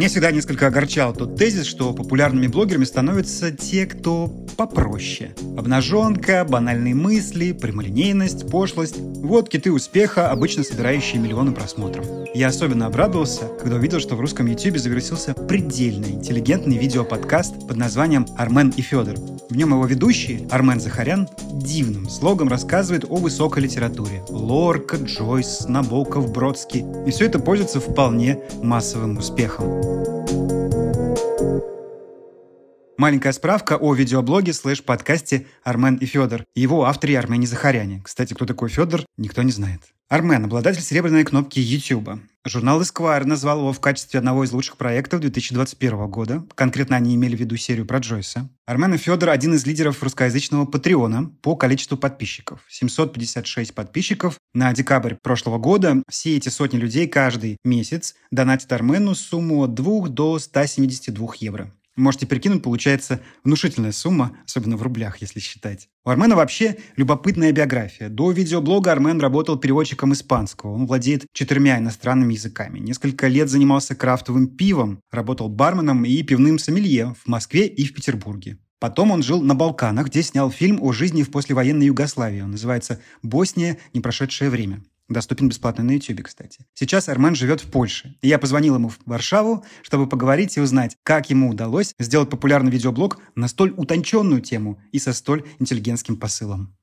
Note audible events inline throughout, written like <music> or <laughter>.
Меня всегда несколько огорчал тот тезис, что популярными блогерами становятся те, кто попроще. Обнаженка, банальные мысли, прямолинейность, пошлость. Вот киты успеха, обычно собирающие миллионы просмотров. Я особенно обрадовался, когда увидел, что в русском YouTube завершился предельно интеллигентный видеоподкаст под названием «Армен и Федор». В нем его ведущий, Армен Захарян, дивным слогом рассказывает о высокой литературе. Лорка, Джойс, Набоков, Бродский. И все это пользуется вполне массовым успехом. Маленькая справка о видеоблоге слэш-подкасте «Армен и Федор». Его авторе Армене Захаряне. Кстати, кто такой Федор, никто не знает. Армен – обладатель серебряной кнопки YouTube. Журнал Esquire назвал его в качестве одного из лучших проектов 2021 года. Конкретно они имели в виду серию про Джойса. Армен и Федор – один из лидеров русскоязычного Патреона по количеству подписчиков. 756 подписчиков на декабрь прошлого года. Все эти сотни людей каждый месяц донатят Армену сумму от 2 до 172 евро. Можете прикинуть, получается внушительная сумма, особенно в рублях, если считать. У Армена вообще любопытная биография. До видеоблога Армен работал переводчиком испанского. Он владеет четырьмя иностранными языками. Несколько лет занимался крафтовым пивом, работал барменом и пивным сомелье в Москве и в Петербурге. Потом он жил на Балканах, где снял фильм о жизни в послевоенной Югославии. Он называется «Босния. Непрошедшее время». Доступен бесплатно на YouTube, кстати. Сейчас Армен живет в Польше. И я позвонил ему в Варшаву, чтобы поговорить и узнать, как ему удалось сделать популярный видеоблог на столь утонченную тему и со столь интеллигентским посылом.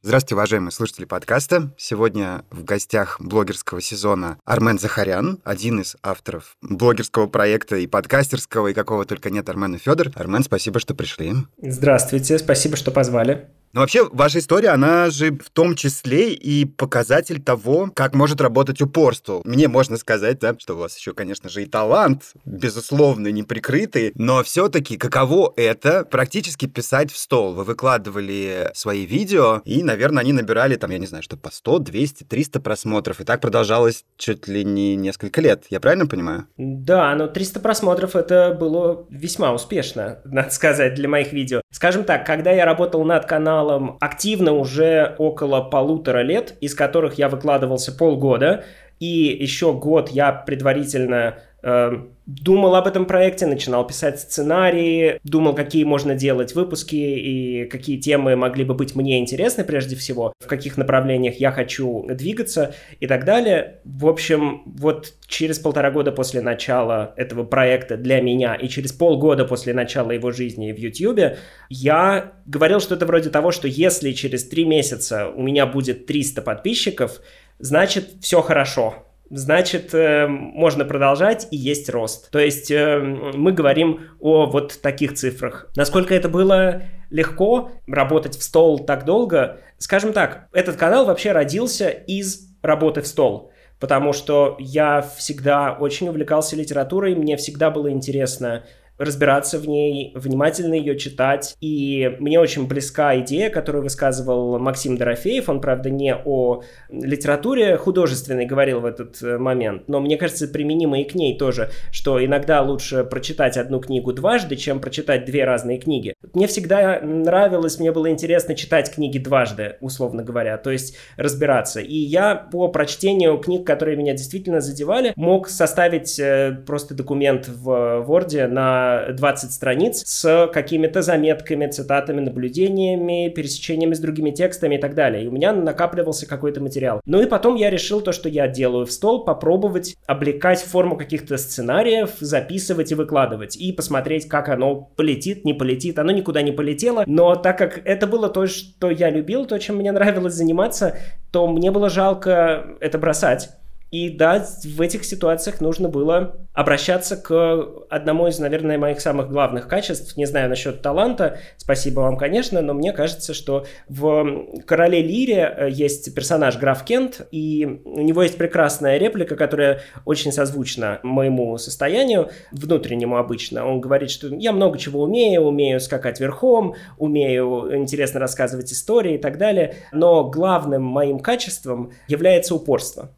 Здравствуйте, уважаемые слушатели подкаста. Сегодня в гостях блогерского сезона Армен Захарян, один из авторов блогерского проекта и подкастерского, и какого только нет Армен и Федор. Армен, спасибо, что пришли. Здравствуйте, спасибо, что позвали. Но вообще, ваша история, она же в том числе и показатель того, как может работать упорство. Мне можно сказать, да, что у вас еще, конечно же, и талант, безусловно, неприкрытый, но все-таки каково это практически писать в стол? Вы выкладывали свои видео, и, наверное, они набирали, там, я не знаю, что по 100, 200, 300 просмотров, и так продолжалось чуть ли не несколько лет. Я правильно понимаю? Да, но 300 просмотров это было весьма успешно, <laughs> надо сказать, для моих видео. Скажем так, когда я работал над каналом каналом активно уже около полутора лет, из которых я выкладывался полгода, и еще год я предварительно думал об этом проекте, начинал писать сценарии, думал, какие можно делать выпуски и какие темы могли бы быть мне интересны прежде всего, в каких направлениях я хочу двигаться и так далее. В общем, вот через полтора года после начала этого проекта для меня и через полгода после начала его жизни в YouTube, я говорил что-то вроде того, что если через три месяца у меня будет 300 подписчиков, значит все хорошо значит, э, можно продолжать и есть рост. То есть э, мы говорим о вот таких цифрах. Насколько это было легко работать в стол так долго? Скажем так, этот канал вообще родился из работы в стол. Потому что я всегда очень увлекался литературой, мне всегда было интересно разбираться в ней, внимательно ее читать. И мне очень близка идея, которую высказывал Максим Дорофеев. Он, правда, не о литературе художественной говорил в этот э, момент, но мне кажется, применимо и к ней тоже, что иногда лучше прочитать одну книгу дважды, чем прочитать две разные книги. Мне всегда нравилось, мне было интересно читать книги дважды, условно говоря, то есть разбираться. И я по прочтению книг, которые меня действительно задевали, мог составить э, просто документ в Word на 20 страниц с какими-то заметками, цитатами, наблюдениями, пересечениями с другими текстами и так далее. И у меня накапливался какой-то материал. Ну и потом я решил то, что я делаю в стол, попробовать облекать форму каких-то сценариев, записывать и выкладывать. И посмотреть, как оно полетит, не полетит. Оно никуда не полетело. Но так как это было то, что я любил, то, чем мне нравилось заниматься, то мне было жалко это бросать. И да, в этих ситуациях нужно было обращаться к одному из, наверное, моих самых главных качеств. Не знаю насчет таланта, спасибо вам, конечно, но мне кажется, что в «Короле Лире» э, есть персонаж граф Кент, и у него есть прекрасная реплика, которая очень созвучна моему состоянию, внутреннему обычно. Он говорит, что я много чего умею, умею скакать верхом, умею интересно рассказывать истории и так далее, но главным моим качеством является упорство.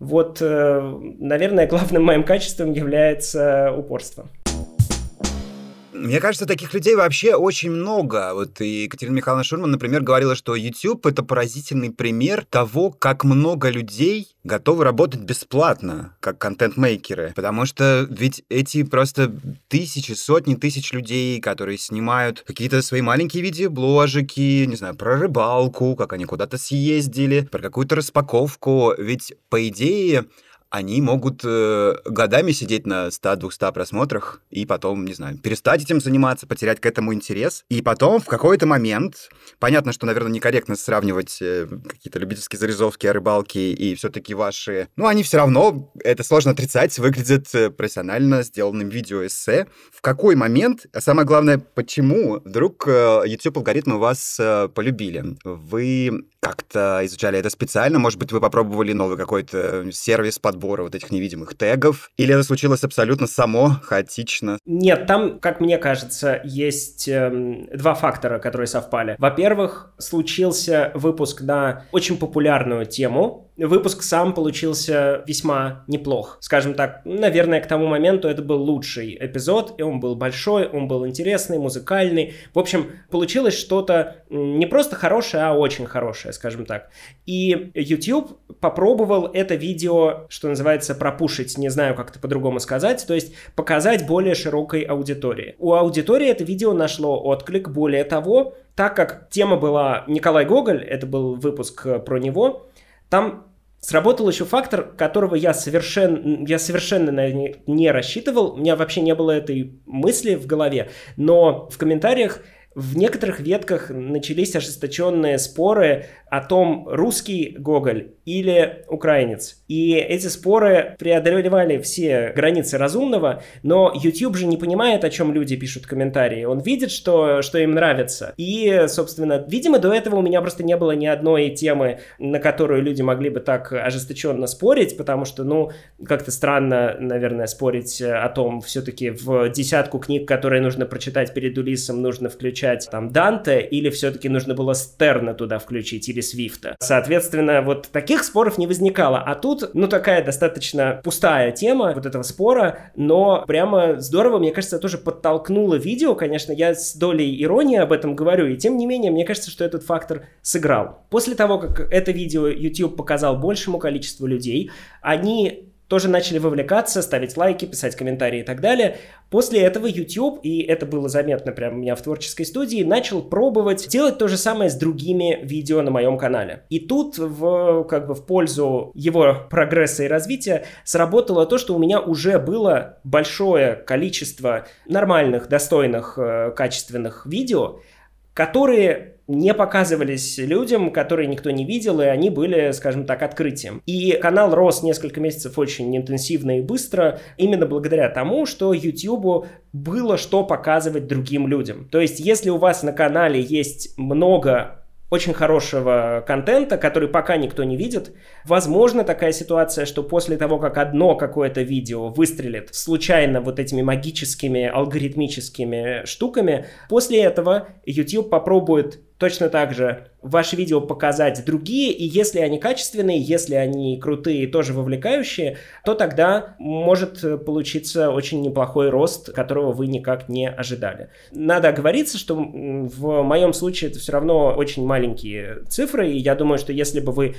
Вот, э, наверное, главным моим качеством является упорство. Мне кажется, таких людей вообще очень много. Вот и Екатерина Михайловна Шурман, например, говорила, что YouTube — это поразительный пример того, как много людей готовы работать бесплатно, как контент-мейкеры. Потому что ведь эти просто тысячи, сотни тысяч людей, которые снимают какие-то свои маленькие видеобложики, не знаю, про рыбалку, как они куда-то съездили, про какую-то распаковку. Ведь, по идее, они могут э, годами сидеть на 100-200 просмотрах и потом, не знаю, перестать этим заниматься, потерять к этому интерес. И потом в какой-то момент, понятно, что, наверное, некорректно сравнивать э, какие-то любительские зарисовки о рыбалке и все-таки ваши... Ну, они все равно, это сложно отрицать, выглядят э, профессионально сделанным видеоэссе. В какой момент, а самое главное, почему вдруг э, YouTube-алгоритмы вас э, полюбили? Вы как-то изучали это специально? Может быть, вы попробовали новый какой-то сервис подбора вот этих невидимых тегов? Или это случилось абсолютно само, хаотично? Нет, там, как мне кажется, есть э, два фактора, которые совпали. Во-первых, случился выпуск на очень популярную тему, выпуск сам получился весьма неплох. Скажем так, наверное, к тому моменту это был лучший эпизод, и он был большой, он был интересный, музыкальный. В общем, получилось что-то не просто хорошее, а очень хорошее, скажем так. И YouTube попробовал это видео, что называется, пропушить, не знаю, как это по-другому сказать, то есть показать более широкой аудитории. У аудитории это видео нашло отклик, более того, так как тема была Николай Гоголь, это был выпуск про него, там Сработал еще фактор, которого я совершенно, я совершенно наверное, не рассчитывал. У меня вообще не было этой мысли в голове. Но в комментариях в некоторых ветках начались ожесточенные споры о том, русский Гоголь или украинец. И эти споры преодолевали все границы разумного, но YouTube же не понимает, о чем люди пишут комментарии. Он видит, что, что им нравится. И, собственно, видимо, до этого у меня просто не было ни одной темы, на которую люди могли бы так ожесточенно спорить, потому что, ну, как-то странно, наверное, спорить о том, все-таки в десятку книг, которые нужно прочитать перед Улисом, нужно включать там Данте, или все-таки нужно было Стерна туда включить, или Свифта. Соответственно, вот таких споров не возникало. А тут, ну, такая достаточно пустая тема вот этого спора, но прямо здорово, мне кажется, тоже подтолкнуло видео. Конечно, я с долей иронии об этом говорю, и тем не менее, мне кажется, что этот фактор сыграл. После того, как это видео YouTube показал большему количеству людей, они тоже начали вовлекаться, ставить лайки, писать комментарии и так далее. После этого YouTube, и это было заметно прямо у меня в творческой студии, начал пробовать делать то же самое с другими видео на моем канале. И тут в, как бы в пользу его прогресса и развития сработало то, что у меня уже было большое количество нормальных, достойных, э, качественных видео, которые не показывались людям, которые никто не видел, и они были, скажем так, открытием. И канал рос несколько месяцев очень интенсивно и быстро, именно благодаря тому, что YouTube было что показывать другим людям. То есть, если у вас на канале есть много очень хорошего контента, который пока никто не видит. Возможно такая ситуация, что после того, как одно какое-то видео выстрелит случайно вот этими магическими алгоритмическими штуками, после этого YouTube попробует точно так же ваши видео показать другие, и если они качественные, если они крутые и тоже вовлекающие, то тогда может получиться очень неплохой рост, которого вы никак не ожидали. Надо оговориться, что в моем случае это все равно очень маленькие цифры, и я думаю, что если бы вы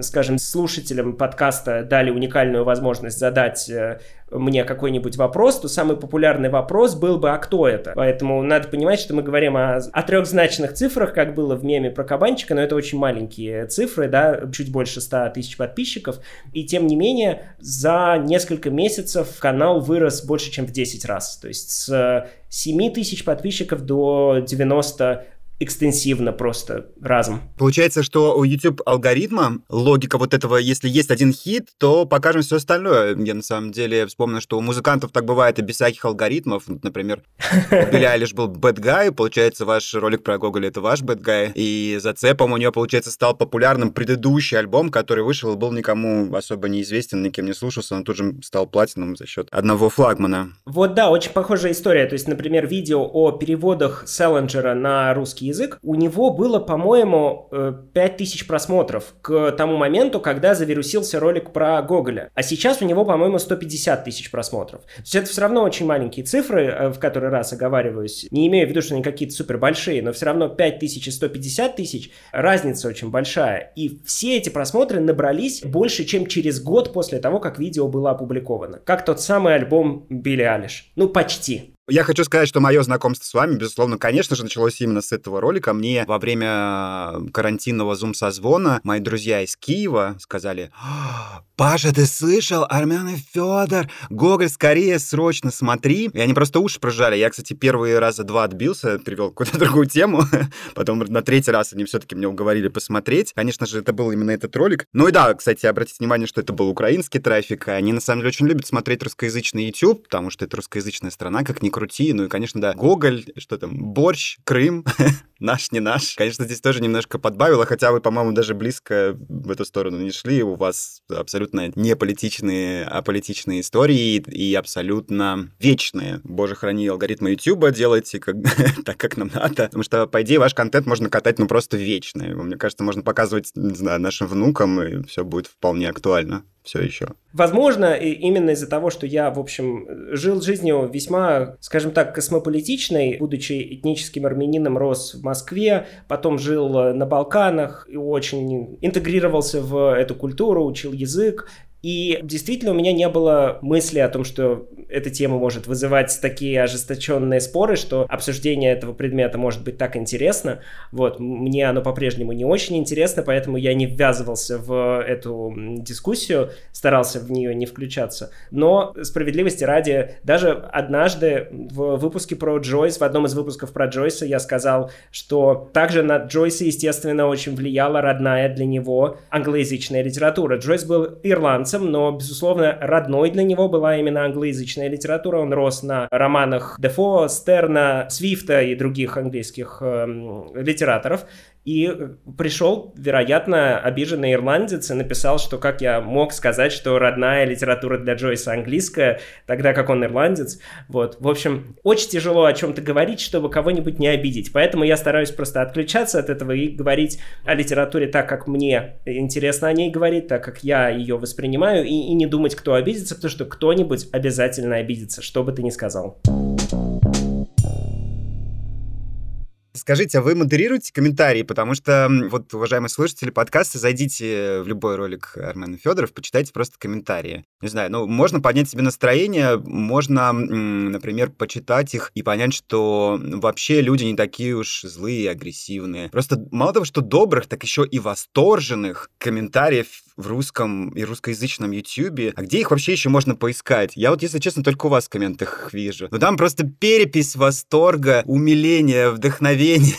скажем, слушателям подкаста дали уникальную возможность задать э, мне какой-нибудь вопрос, то самый популярный вопрос был бы, а кто это? Поэтому надо понимать, что мы говорим о, о трехзначных цифрах, как было в меме про кабанчика, но это очень маленькие цифры, да, чуть больше 100 тысяч подписчиков. И тем не менее, за несколько месяцев канал вырос больше, чем в 10 раз. То есть с 7 тысяч подписчиков до 90 экстенсивно просто разом. Получается, что у YouTube алгоритма логика вот этого, если есть один хит, то покажем все остальное. Я на самом деле вспомнил, что у музыкантов так бывает и без всяких алгоритмов. Например, у <laughs> Билли Айлиш был Bad Guy, получается, ваш ролик про Гоголя — это ваш Bad Guy, и зацепом у нее, получается, стал популярным предыдущий альбом, который вышел, был никому особо неизвестен, никем не слушался, он тут же стал платином за счет одного флагмана. Вот да, очень похожая история. То есть, например, видео о переводах Селлинджера на русский язык, у него было, по-моему, 5000 просмотров к тому моменту, когда завирусился ролик про Гоголя. А сейчас у него, по-моему, 150 тысяч просмотров. То есть это все равно очень маленькие цифры, в который раз оговариваюсь. Не имею в виду, что они какие-то супер большие, но все равно 5000 и 150 тысяч, разница очень большая. И все эти просмотры набрались больше, чем через год после того, как видео было опубликовано. Как тот самый альбом Билли Алиш. Ну, почти. Я хочу сказать, что мое знакомство с вами, безусловно, конечно же, началось именно с этого ролика. Мне во время карантинного зум-созвона мои друзья из Киева сказали, «А, Паша, ты слышал? Армен и Федор! Гоголь, скорее, срочно смотри. И они просто уши прожали. Я, кстати, первые раза два отбился, перевел какую-то <laughs> другую тему. Потом на третий раз они все-таки меня уговорили посмотреть. Конечно же, это был именно этот ролик. Ну и да, кстати, обратите внимание, что это был украинский трафик. Они, на самом деле, очень любят смотреть русскоязычный YouTube, потому что это русскоязычная страна, как ни крути. Ну и, конечно, да, Гоголь, что там, борщ, Крым, <laughs> наш, не наш. Конечно, здесь тоже немножко подбавило, хотя вы, по-моему, даже близко в эту сторону не шли. У вас абсолютно не политичные, а политичные истории и абсолютно вечные. Боже, храни алгоритмы YouTube, делайте как, <laughs> так, как нам надо. Потому что, по идее, ваш контент можно катать, ну, просто вечно. Мне кажется, можно показывать, не знаю, нашим внукам, и все будет вполне актуально все еще. Возможно, именно из-за того, что я, в общем, жил жизнью весьма, скажем так, космополитичной, будучи этническим армянином, рос в Москве, потом жил на Балканах и очень интегрировался в эту культуру, учил язык, и действительно у меня не было мысли о том, что эта тема может вызывать такие ожесточенные споры, что обсуждение этого предмета может быть так интересно. Вот, мне оно по-прежнему не очень интересно, поэтому я не ввязывался в эту дискуссию, старался в нее не включаться. Но справедливости ради, даже однажды в выпуске про Джойс, в одном из выпусков про Джойса я сказал, что также на Джойса, естественно, очень влияла родная для него англоязычная литература. Джойс был ирландцем, но, безусловно, родной для него была именно англоязычная литература. Он рос на романах Дефо, Стерна, Свифта и других английских э, литераторов. И пришел, вероятно, обиженный ирландец и написал, что как я мог сказать, что родная литература для Джойса английская, тогда как он ирландец. Вот. В общем, очень тяжело о чем-то говорить, чтобы кого-нибудь не обидеть. Поэтому я стараюсь просто отключаться от этого и говорить о литературе так, как мне интересно о ней говорить, так, как я ее воспринимаю, и, и не думать, кто обидится, потому что кто-нибудь обязательно обидится, что бы ты ни сказал. Скажите, а вы модерируете комментарии? Потому что, вот, уважаемые слушатели подкаста, зайдите в любой ролик Армена Федоров, почитайте просто комментарии. Не знаю, ну, можно поднять себе настроение, можно, например, почитать их и понять, что вообще люди не такие уж злые и агрессивные. Просто мало того, что добрых, так еще и восторженных комментариев в русском и русскоязычном YouTube. А где их вообще еще можно поискать? Я вот, если честно, только у вас в комментах вижу. Но там просто перепись восторга, умиления, вдохновения.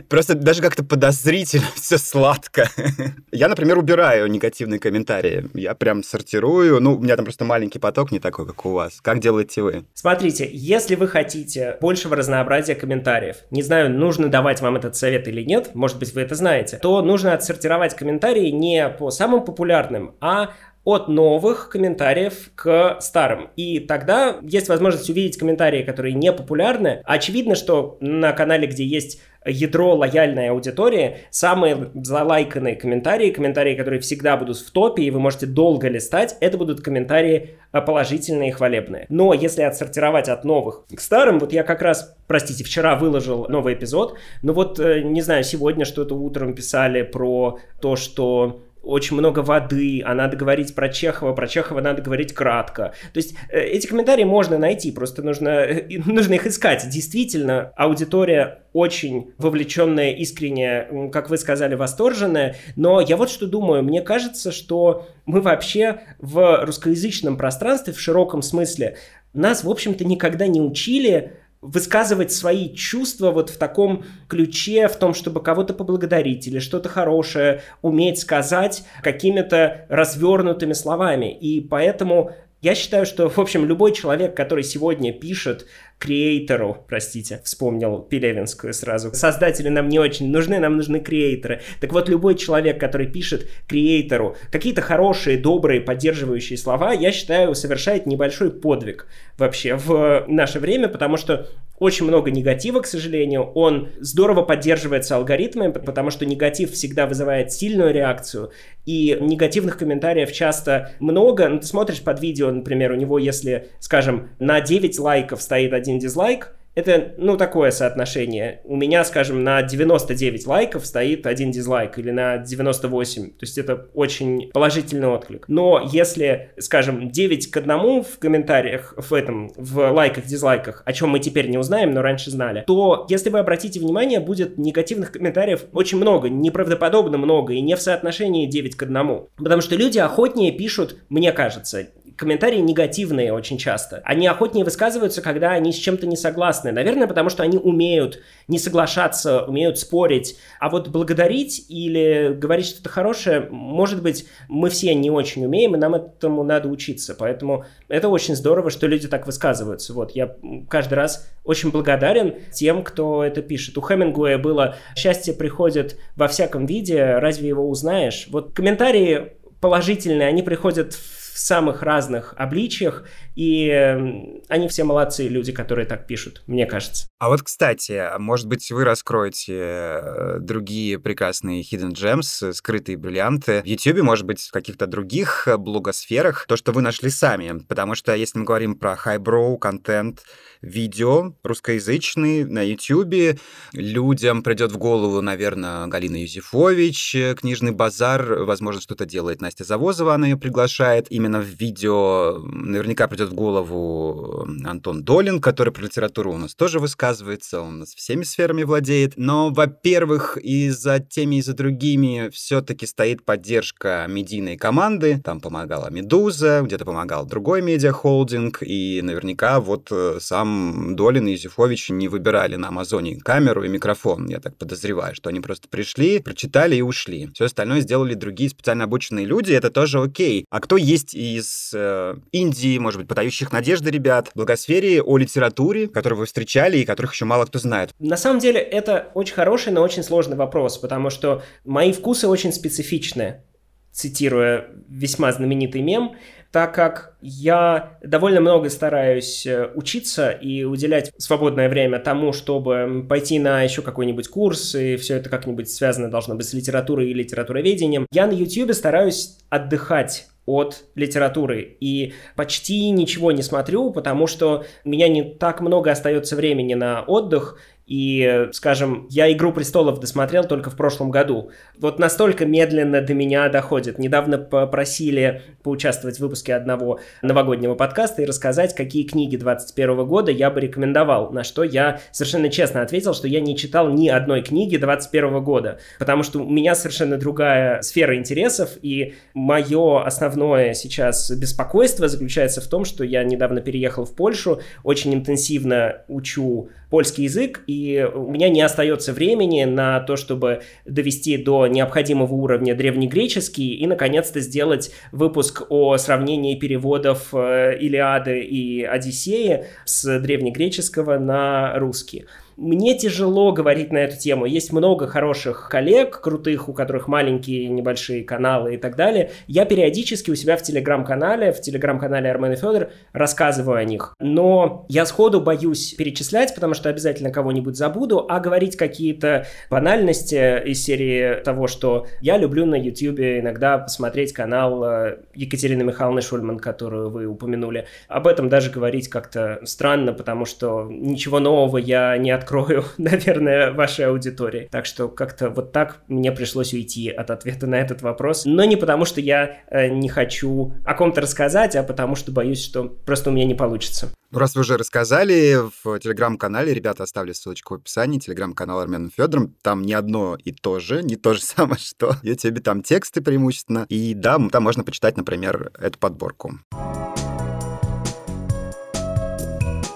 <laughs> Просто даже как-то подозрительно, <laughs> все сладко. <laughs> Я, например, убираю негативные комментарии. Я прям сортирую. Ну, у меня там просто маленький поток, не такой, как у вас. Как делаете вы? Смотрите, если вы хотите большего разнообразия комментариев, не знаю, нужно давать вам этот совет или нет, может быть, вы это знаете, то нужно отсортировать комментарии не по самым популярным популярным, а от новых комментариев к старым. И тогда есть возможность увидеть комментарии, которые не популярны. Очевидно, что на канале, где есть ядро лояльной аудитории, самые залайканные комментарии, комментарии, которые всегда будут в топе, и вы можете долго листать, это будут комментарии э, положительные и хвалебные. Но если отсортировать от новых к старым, вот я как раз, простите, вчера выложил новый эпизод, но вот, э, не знаю, сегодня что-то утром писали про то, что очень много воды, а надо говорить про Чехова, про Чехова надо говорить кратко. То есть э, эти комментарии можно найти, просто нужно, э, нужно их искать. Действительно, аудитория очень вовлеченная, искренняя, как вы сказали, восторженная. Но я вот что думаю, мне кажется, что мы вообще в русскоязычном пространстве в широком смысле нас, в общем-то, никогда не учили высказывать свои чувства вот в таком ключе, в том, чтобы кого-то поблагодарить или что-то хорошее уметь сказать какими-то развернутыми словами. И поэтому я считаю, что, в общем, любой человек, который сегодня пишет креатору, простите, вспомнил Пелевинскую сразу. Создатели нам не очень нужны, нам нужны креаторы. Так вот, любой человек, который пишет креатору какие-то хорошие, добрые, поддерживающие слова, я считаю, совершает небольшой подвиг вообще в наше время, потому что очень много негатива, к сожалению. Он здорово поддерживается алгоритмами, потому что негатив всегда вызывает сильную реакцию. И негативных комментариев часто много. Ну, ты смотришь под видео, например, у него, если, скажем, на 9 лайков стоит один дизлайк, это, ну, такое соотношение. У меня, скажем, на 99 лайков стоит один дизлайк или на 98. То есть это очень положительный отклик. Но если, скажем, 9 к 1 в комментариях, в этом, в лайках, дизлайках, о чем мы теперь не узнаем, но раньше знали, то, если вы обратите внимание, будет негативных комментариев очень много, неправдоподобно много, и не в соотношении 9 к 1. Потому что люди охотнее пишут, мне кажется, комментарии негативные очень часто. Они охотнее высказываются, когда они с чем-то не согласны. Наверное, потому что они умеют не соглашаться, умеют спорить. А вот благодарить или говорить что-то хорошее, может быть, мы все не очень умеем, и нам этому надо учиться. Поэтому это очень здорово, что люди так высказываются. Вот, я каждый раз очень благодарен тем, кто это пишет. У Хемингуэя было «Счастье приходит во всяком виде, разве его узнаешь?» Вот комментарии положительные, они приходят в самых разных обличиях, и эм, они все молодцы, люди, которые так пишут, мне кажется. А вот, кстати, может быть, вы раскроете э, другие прекрасные hidden gems, скрытые бриллианты в YouTube, может быть, в каких-то других э, блогосферах, то, что вы нашли сами. Потому что если мы говорим про highbrow контент, видео русскоязычный на YouTube, людям придет в голову, наверное, Галина Юзефович, э, книжный базар, возможно, что-то делает Настя Завозова, она ее приглашает. Именно в видео наверняка придет в голову Антон Долин, который про литературу у нас тоже высказывается, он у нас всеми сферами владеет. Но, во-первых, и за теми, и за другими все-таки стоит поддержка медийной команды. Там помогала Медуза, где-то помогал другой медиахолдинг, и наверняка вот э, сам Долин и Юзефович не выбирали на Амазоне камеру и микрофон. Я так подозреваю, что они просто пришли, прочитали и ушли. Все остальное сделали другие специально обученные люди, это тоже окей. А кто есть из э, Индии, может быть, подающих надежды ребят, благосфере о литературе, которую вы встречали и которых еще мало кто знает? На самом деле это очень хороший, но очень сложный вопрос, потому что мои вкусы очень специфичны, цитируя весьма знаменитый мем, так как я довольно много стараюсь э, учиться и уделять свободное время тому, чтобы пойти на еще какой-нибудь курс, и все это как-нибудь связано должно быть с литературой и литературоведением, я на YouTube стараюсь отдыхать от литературы. И почти ничего не смотрю, потому что у меня не так много остается времени на отдых, и, скажем, я «Игру престолов» досмотрел только в прошлом году. Вот настолько медленно до меня доходит. Недавно попросили поучаствовать в выпуске одного новогоднего подкаста и рассказать, какие книги 2021 года я бы рекомендовал. На что я совершенно честно ответил, что я не читал ни одной книги 2021 года. Потому что у меня совершенно другая сфера интересов, и мое основное сейчас беспокойство заключается в том, что я недавно переехал в Польшу, очень интенсивно учу польский язык, и у меня не остается времени на то, чтобы довести до необходимого уровня древнегреческий и, наконец-то, сделать выпуск о сравнении переводов э, Илиады и Одиссеи с древнегреческого на русский. Мне тяжело говорить на эту тему. Есть много хороших коллег, крутых, у которых маленькие небольшие каналы и так далее. Я периодически у себя в телеграм-канале, в телеграм-канале Армен и Федор рассказываю о них. Но я сходу боюсь перечислять, потому что обязательно кого-нибудь забуду, а говорить какие-то банальности из серии того, что я люблю на YouTube иногда посмотреть канал э, Екатерины Михайловны Шульман, которую вы упомянули. Об этом даже говорить как-то странно, потому что ничего нового я не открою открою, <laughs> наверное, вашей аудитории. Так что как-то вот так мне пришлось уйти от ответа на этот вопрос. Но не потому, что я э, не хочу о ком-то рассказать, а потому что боюсь, что просто у меня не получится. Ну, раз вы уже рассказали, в телеграм-канале, ребята, оставили ссылочку в описании, телеграм-канал Армен Федором, там не одно и то же, не то же <laughs> самое, что в YouTube, там тексты преимущественно, и да, там можно почитать, например, эту подборку.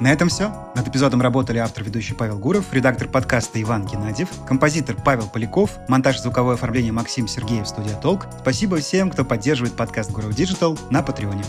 На этом все. Над эпизодом работали автор-ведущий Павел Гуров, редактор подкаста Иван Геннадьев, композитор Павел Поляков, монтаж звуковое оформление Максим Сергеев, студия Толк. Спасибо всем, кто поддерживает подкаст Гуров Digital на Патреоне.